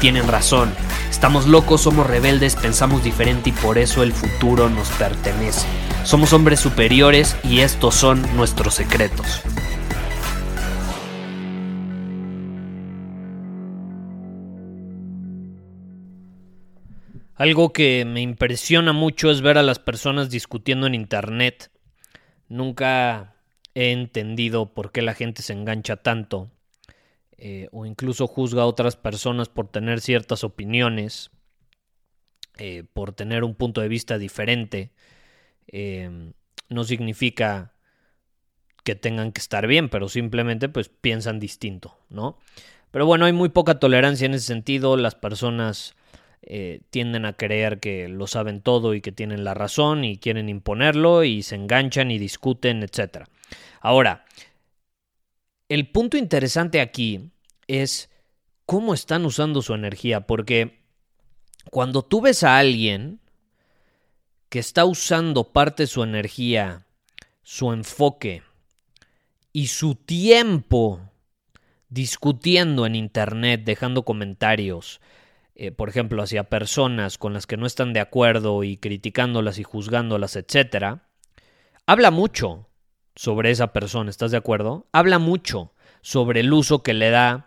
tienen razón. Estamos locos, somos rebeldes, pensamos diferente y por eso el futuro nos pertenece. Somos hombres superiores y estos son nuestros secretos. Algo que me impresiona mucho es ver a las personas discutiendo en Internet. Nunca he entendido por qué la gente se engancha tanto eh, o incluso juzga a otras personas por tener ciertas opiniones, eh, por tener un punto de vista diferente. Em, no significa que tengan que estar bien, pero simplemente pues piensan distinto, ¿no? Pero bueno, hay muy poca tolerancia en ese sentido. Las personas eh, tienden a creer que lo saben todo y que tienen la razón y quieren imponerlo y se enganchan y discuten, etc. Ahora, el punto interesante aquí es cómo están usando su energía, porque cuando tú ves a alguien que está usando parte de su energía, su enfoque y su tiempo discutiendo en Internet, dejando comentarios, eh, por ejemplo, hacia personas con las que no están de acuerdo y criticándolas y juzgándolas, etc., habla mucho sobre esa persona, ¿estás de acuerdo? Habla mucho sobre el uso que le da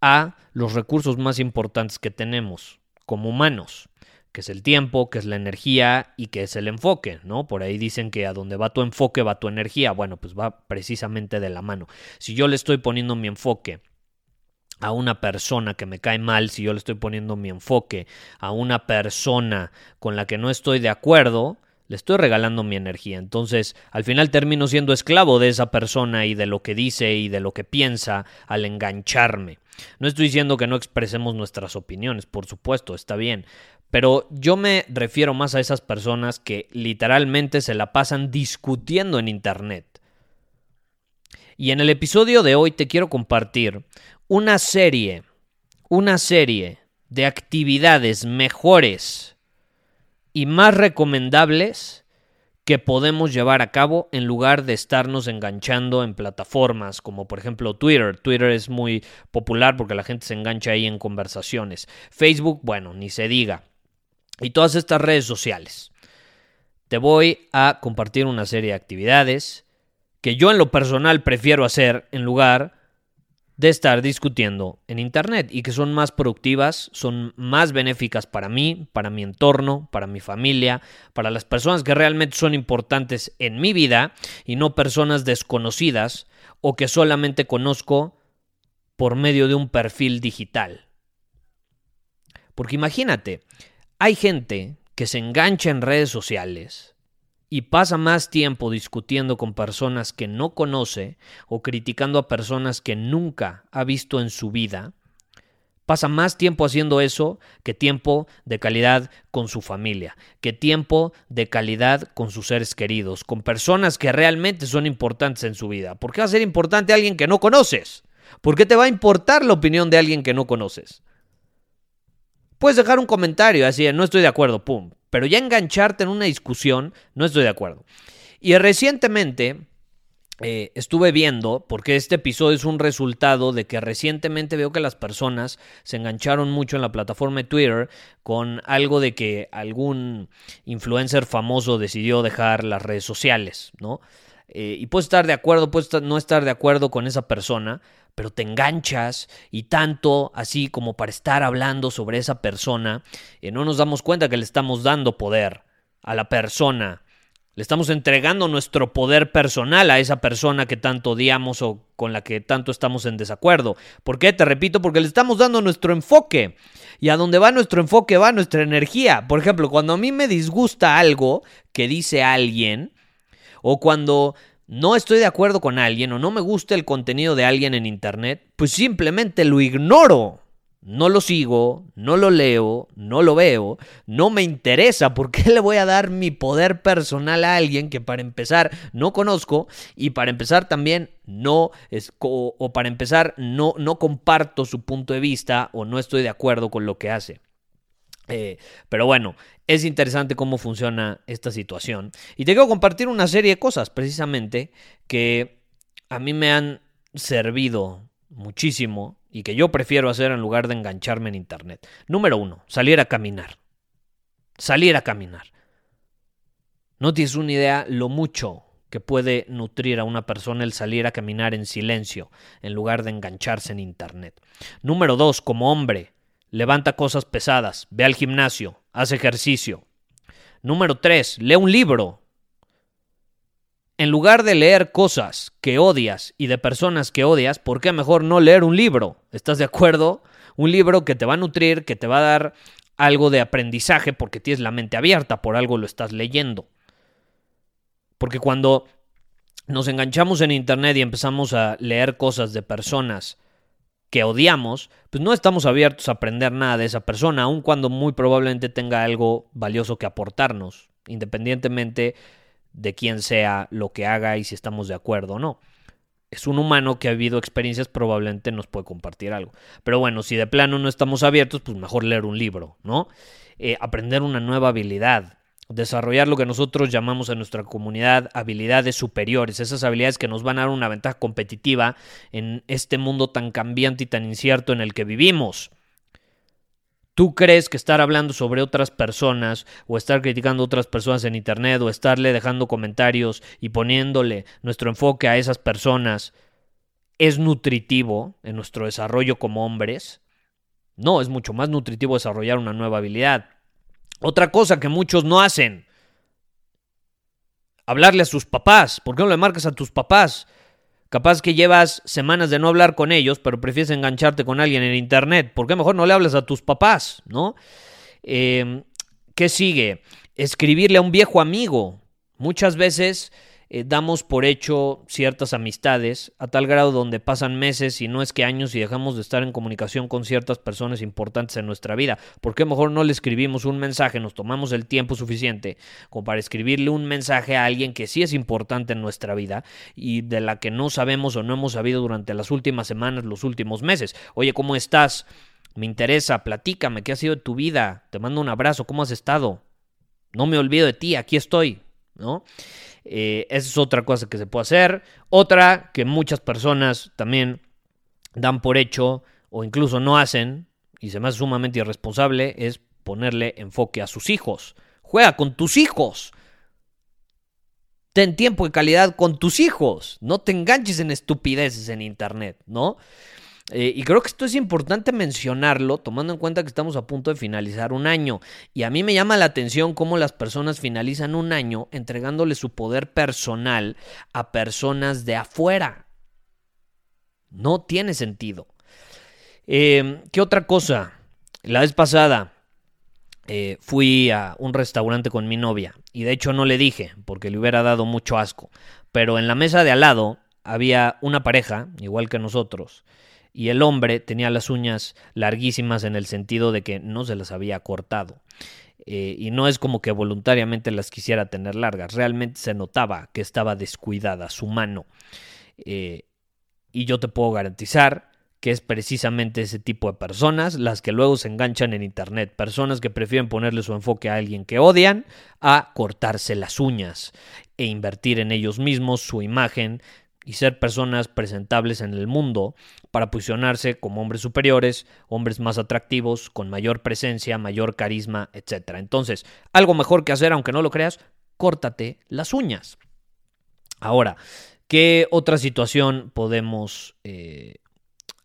a los recursos más importantes que tenemos como humanos, que es el tiempo, que es la energía y que es el enfoque, ¿no? Por ahí dicen que a donde va tu enfoque va tu energía. Bueno, pues va precisamente de la mano. Si yo le estoy poniendo mi enfoque a una persona que me cae mal, si yo le estoy poniendo mi enfoque a una persona con la que no estoy de acuerdo, le estoy regalando mi energía. Entonces, al final termino siendo esclavo de esa persona y de lo que dice y de lo que piensa al engancharme. No estoy diciendo que no expresemos nuestras opiniones, por supuesto, está bien. Pero yo me refiero más a esas personas que literalmente se la pasan discutiendo en Internet. Y en el episodio de hoy te quiero compartir una serie, una serie de actividades mejores y más recomendables que podemos llevar a cabo en lugar de estarnos enganchando en plataformas como por ejemplo Twitter. Twitter es muy popular porque la gente se engancha ahí en conversaciones. Facebook, bueno, ni se diga. Y todas estas redes sociales. Te voy a compartir una serie de actividades que yo en lo personal prefiero hacer en lugar de estar discutiendo en Internet y que son más productivas, son más benéficas para mí, para mi entorno, para mi familia, para las personas que realmente son importantes en mi vida y no personas desconocidas o que solamente conozco por medio de un perfil digital. Porque imagínate, hay gente que se engancha en redes sociales y pasa más tiempo discutiendo con personas que no conoce o criticando a personas que nunca ha visto en su vida, pasa más tiempo haciendo eso que tiempo de calidad con su familia, que tiempo de calidad con sus seres queridos, con personas que realmente son importantes en su vida. ¿Por qué va a ser importante alguien que no conoces? ¿Por qué te va a importar la opinión de alguien que no conoces? Puedes dejar un comentario así, no estoy de acuerdo, pum, pero ya engancharte en una discusión, no estoy de acuerdo. Y recientemente eh, estuve viendo, porque este episodio es un resultado de que recientemente veo que las personas se engancharon mucho en la plataforma de Twitter con algo de que algún influencer famoso decidió dejar las redes sociales, ¿no? Eh, y puedes estar de acuerdo, puedes no estar de acuerdo con esa persona, pero te enganchas y tanto así como para estar hablando sobre esa persona, eh, no nos damos cuenta que le estamos dando poder a la persona. Le estamos entregando nuestro poder personal a esa persona que tanto odiamos o con la que tanto estamos en desacuerdo. ¿Por qué? Te repito, porque le estamos dando nuestro enfoque. Y a donde va nuestro enfoque va nuestra energía. Por ejemplo, cuando a mí me disgusta algo que dice alguien, o cuando no estoy de acuerdo con alguien o no me gusta el contenido de alguien en Internet, pues simplemente lo ignoro no lo sigo, no lo leo, no lo veo, no me interesa. ¿Por qué le voy a dar mi poder personal a alguien que para empezar no conozco y para empezar también no es, o, para empezar no, no comparto su punto de vista o no estoy de acuerdo con lo que hace? Eh, pero bueno, es interesante cómo funciona esta situación. Y te quiero compartir una serie de cosas precisamente que a mí me han servido muchísimo y que yo prefiero hacer en lugar de engancharme en Internet. Número uno, salir a caminar. Salir a caminar. No tienes una idea lo mucho que puede nutrir a una persona el salir a caminar en silencio en lugar de engancharse en Internet. Número dos, como hombre, levanta cosas pesadas, ve al gimnasio, haz ejercicio. Número tres, lee un libro, en lugar de leer cosas que odias y de personas que odias, ¿por qué mejor no leer un libro? ¿Estás de acuerdo? Un libro que te va a nutrir, que te va a dar algo de aprendizaje porque tienes la mente abierta, por algo lo estás leyendo. Porque cuando nos enganchamos en Internet y empezamos a leer cosas de personas que odiamos, pues no estamos abiertos a aprender nada de esa persona, aun cuando muy probablemente tenga algo valioso que aportarnos, independientemente de quién sea lo que haga y si estamos de acuerdo o no. Es un humano que ha vivido experiencias, probablemente nos puede compartir algo. Pero bueno, si de plano no estamos abiertos, pues mejor leer un libro, ¿no? Eh, aprender una nueva habilidad, desarrollar lo que nosotros llamamos en nuestra comunidad habilidades superiores, esas habilidades que nos van a dar una ventaja competitiva en este mundo tan cambiante y tan incierto en el que vivimos. ¿Tú crees que estar hablando sobre otras personas o estar criticando a otras personas en Internet o estarle dejando comentarios y poniéndole nuestro enfoque a esas personas es nutritivo en nuestro desarrollo como hombres? No, es mucho más nutritivo desarrollar una nueva habilidad. Otra cosa que muchos no hacen, hablarle a sus papás. ¿Por qué no le marcas a tus papás? Capaz que llevas semanas de no hablar con ellos, pero prefieres engancharte con alguien en internet. ¿Por qué mejor no le hablas a tus papás? ¿No? Em, ¿Qué sigue? Escribirle a un viejo amigo. Muchas veces eh, damos por hecho ciertas amistades a tal grado donde pasan meses y no es que años y dejamos de estar en comunicación con ciertas personas importantes en nuestra vida. ¿Por qué mejor no le escribimos un mensaje, nos tomamos el tiempo suficiente como para escribirle un mensaje a alguien que sí es importante en nuestra vida y de la que no sabemos o no hemos sabido durante las últimas semanas, los últimos meses? Oye, ¿cómo estás? Me interesa, platícame, ¿qué ha sido de tu vida? Te mando un abrazo, ¿cómo has estado? No me olvido de ti, aquí estoy, ¿no? Eh, esa es otra cosa que se puede hacer. Otra que muchas personas también dan por hecho o incluso no hacen, y se me hace sumamente irresponsable, es ponerle enfoque a sus hijos. Juega con tus hijos. Ten tiempo de calidad con tus hijos. No te enganches en estupideces en internet, ¿no? Eh, y creo que esto es importante mencionarlo, tomando en cuenta que estamos a punto de finalizar un año. Y a mí me llama la atención cómo las personas finalizan un año entregándole su poder personal a personas de afuera. No tiene sentido. Em, ¿Qué otra cosa? La vez pasada eh, fui a un restaurante con mi novia y de hecho no le dije porque le hubiera dado mucho asco. Pero en la mesa de al lado había una pareja, igual que nosotros, y el hombre tenía las uñas larguísimas en el sentido de que no se las había cortado. Eh, y no es como que voluntariamente las quisiera tener largas, realmente se notaba que estaba descuidada su mano. Eh, y yo te puedo garantizar que es precisamente ese tipo de personas las que luego se enganchan en Internet, personas que prefieren ponerle su enfoque a alguien que odian a cortarse las uñas e invertir en ellos mismos su imagen, y ser personas presentables en el mundo para posicionarse como hombres superiores, hombres más atractivos, con mayor presencia, mayor carisma, etc. Entonces, algo mejor que hacer, aunque no lo creas, córtate las uñas. Ahora, ¿qué otra situación podemos eh,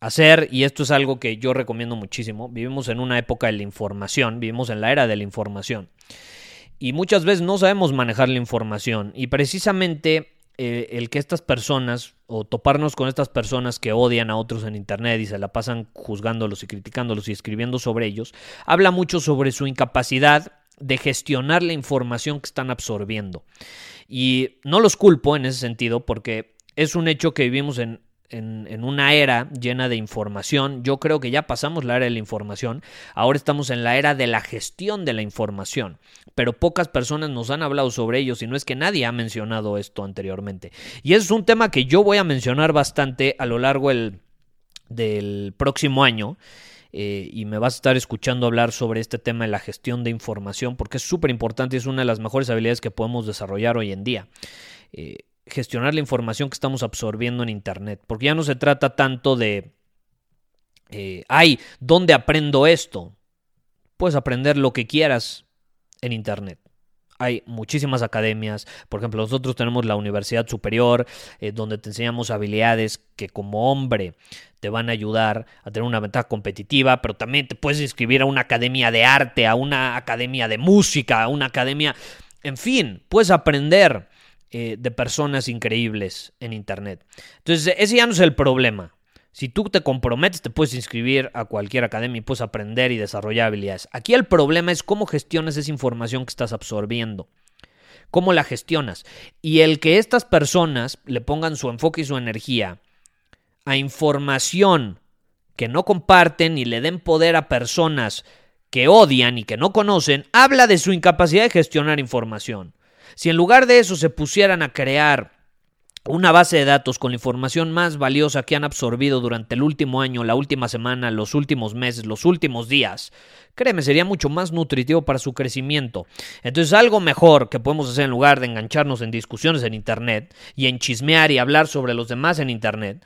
hacer? Y esto es algo que yo recomiendo muchísimo. Vivimos en una época de la información, vivimos en la era de la información. Y muchas veces no sabemos manejar la información. Y precisamente eh, el que estas personas o toparnos con estas personas que odian a otros en Internet y se la pasan juzgándolos y criticándolos y escribiendo sobre ellos, habla mucho sobre su incapacidad de gestionar la información que están absorbiendo. Y no los culpo en ese sentido porque es un hecho que vivimos en, en, una era llena de información. Yo creo que ya pasamos la era de la información. Ahora estamos en la era de la gestión de la información. Pero pocas personas nos han hablado sobre ello, si no es que nadie ha mencionado esto anteriormente. Y es un tema que yo voy a mencionar bastante a lo largo del próximo año. Eh, y me vas a estar escuchando hablar sobre este tema de la gestión de información porque es súper importante y es una de las mejores habilidades que podemos desarrollar hoy en día. Eh, gestionar la información que estamos absorbiendo en Internet. Porque ya no se trata tanto de, eh, ay, ¿dónde aprendo esto? Puedes aprender lo que quieras en Internet. Hay muchísimas academias, por ejemplo, nosotros tenemos la Universidad Superior, eh, donde te enseñamos habilidades que como hombre te van a ayudar a tener una ventaja competitiva, pero también te puedes inscribir a una academia de arte, a una academia de música, a una academia, en fin, puedes aprender eh, de personas increíbles en Internet. Entonces, ese ya no es el problema. Si tú te comprometes, te puedes inscribir a cualquier academia y puedes aprender y desarrollar habilidades. Aquí el problema es cómo gestionas esa información que estás absorbiendo. ¿Cómo la gestionas? Y el que estas personas le pongan su enfoque y su energía a información que no comparten y le den poder a personas que odian y que no conocen, habla de su incapacidad de gestionar información. Si en lugar de eso se pusieran a crear una base de datos con la información más valiosa que han absorbido durante el último año, la última semana, los últimos meses, los últimos días, créeme, sería mucho más nutritivo para su crecimiento. Entonces, algo mejor que podemos hacer en lugar de engancharnos en discusiones en Internet y en chismear y hablar sobre los demás en Internet,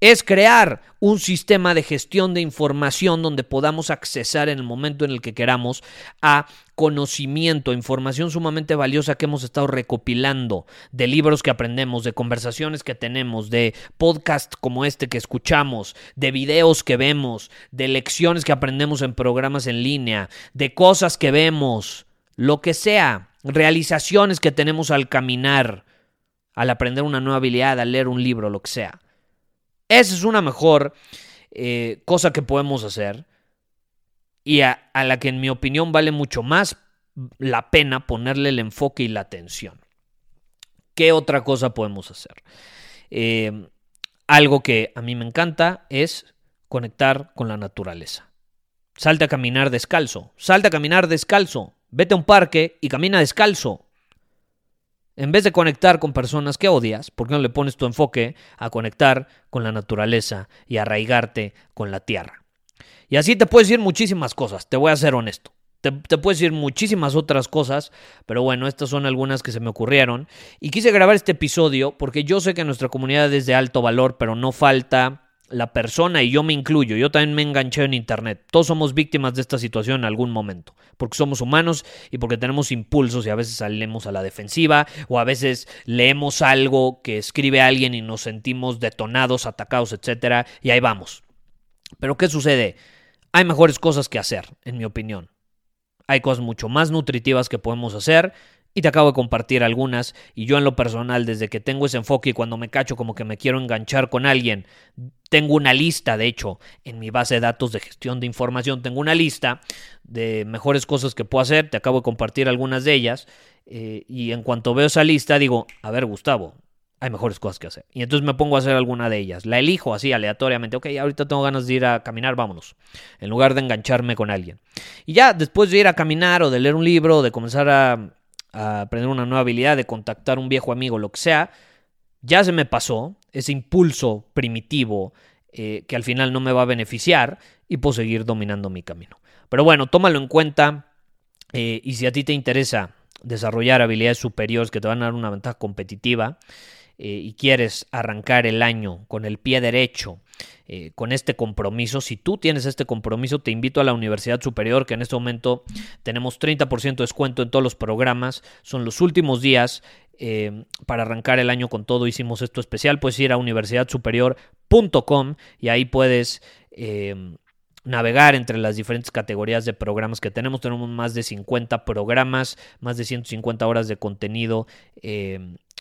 es crear un sistema de gestión de información donde podamos accesar en el momento en el que queramos a conocimiento, información sumamente valiosa que hemos estado recopilando, de libros que aprendemos, de conversaciones que tenemos, de podcasts como este que escuchamos, de videos que vemos, de lecciones que aprendemos en programas en línea, de cosas que vemos, lo que sea, realizaciones que tenemos al caminar, al aprender una nueva habilidad, al leer un libro, lo que sea. Esa es una mejor eh, cosa que podemos hacer y a, la que en mi opinión vale mucho más la pena ponerle el enfoque y la atención. ¿Qué otra cosa podemos hacer? Eh, algo que a mí me encanta es conectar con la naturaleza. Salte a caminar descalzo, salte a caminar descalzo, vete a un parque y camina descalzo. En vez de conectar con personas que odias, ¿por qué no le pones tu enfoque a conectar con la naturaleza y arraigarte con la tierra? Y así te puedes decir muchísimas cosas, te voy a ser honesto. Te, te, puedes decir muchísimas otras cosas, pero bueno, estas son algunas que se me ocurrieron. Y quise grabar este episodio porque yo sé que nuestra comunidad es de alto valor, pero no falta la persona, y yo me incluyo, yo también me enganché en Internet. Todos somos víctimas de esta situación en algún momento, porque somos humanos y porque tenemos impulsos y a veces salimos a la defensiva o a veces leemos algo que escribe alguien y nos sentimos detonados, atacados, etcétera, y ahí vamos. Pero ¿qué sucede? Hay mejores cosas que hacer, en mi opinión. Hay cosas mucho más nutritivas que podemos hacer y te acabo de compartir algunas y yo en lo personal desde que tengo ese enfoque y cuando me cacho como que me quiero enganchar con alguien, tengo una lista, de hecho, en mi base de datos de gestión de información, tengo una lista de mejores cosas que puedo hacer, te acabo de compartir algunas de ellas eh, y en cuanto veo esa lista digo, a ver Gustavo, hay mejores cosas que hacer. Y entonces me pongo a hacer alguna de ellas. La elijo así aleatoriamente. Ok, ahorita tengo ganas de ir a caminar, vámonos. En lugar de engancharme con alguien. Y ya después de ir a caminar o de leer un libro o de comenzar a a aprender una nueva habilidad, de contactar un viejo amigo, lo que sea, ya se me pasó ese impulso primitivo eh, que al final no me va a beneficiar y puedo seguir dominando mi camino. Pero bueno, tómalo en cuenta eh, y si a ti te interesa desarrollar habilidades superiores que te van a dar una ventaja competitiva eh, y quieres arrancar el año con el pie derecho, eh, con este compromiso. Si tú tienes este compromiso, te invito a la Universidad Superior, que en este momento tenemos 30% de descuento en todos los programas. Son los últimos días eh, para arrancar el año con todo. Hicimos esto especial. Puedes ir a universidadsuperior.com y ahí puedes... Eh, navegar entre las diferentes categorías de programas que tenemos. Tenemos más de 50 programas, más de 150 horas de contenido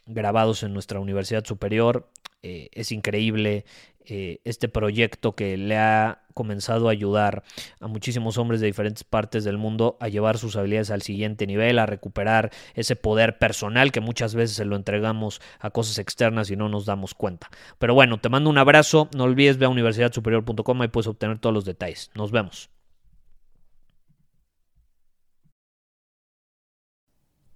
grabados en nuestra universidad superior. Es increíble eh, este proyecto que le ha comenzado a ayudar a muchísimos hombres de diferentes partes del mundo a llevar sus habilidades al siguiente nivel, a recuperar ese poder personal que muchas veces se lo entregamos a cosas externas y no nos damos cuenta. Pero bueno, te mando un abrazo, no olvides ver a universidadsuperior.com y puedes obtener todos los detalles. Nos vemos.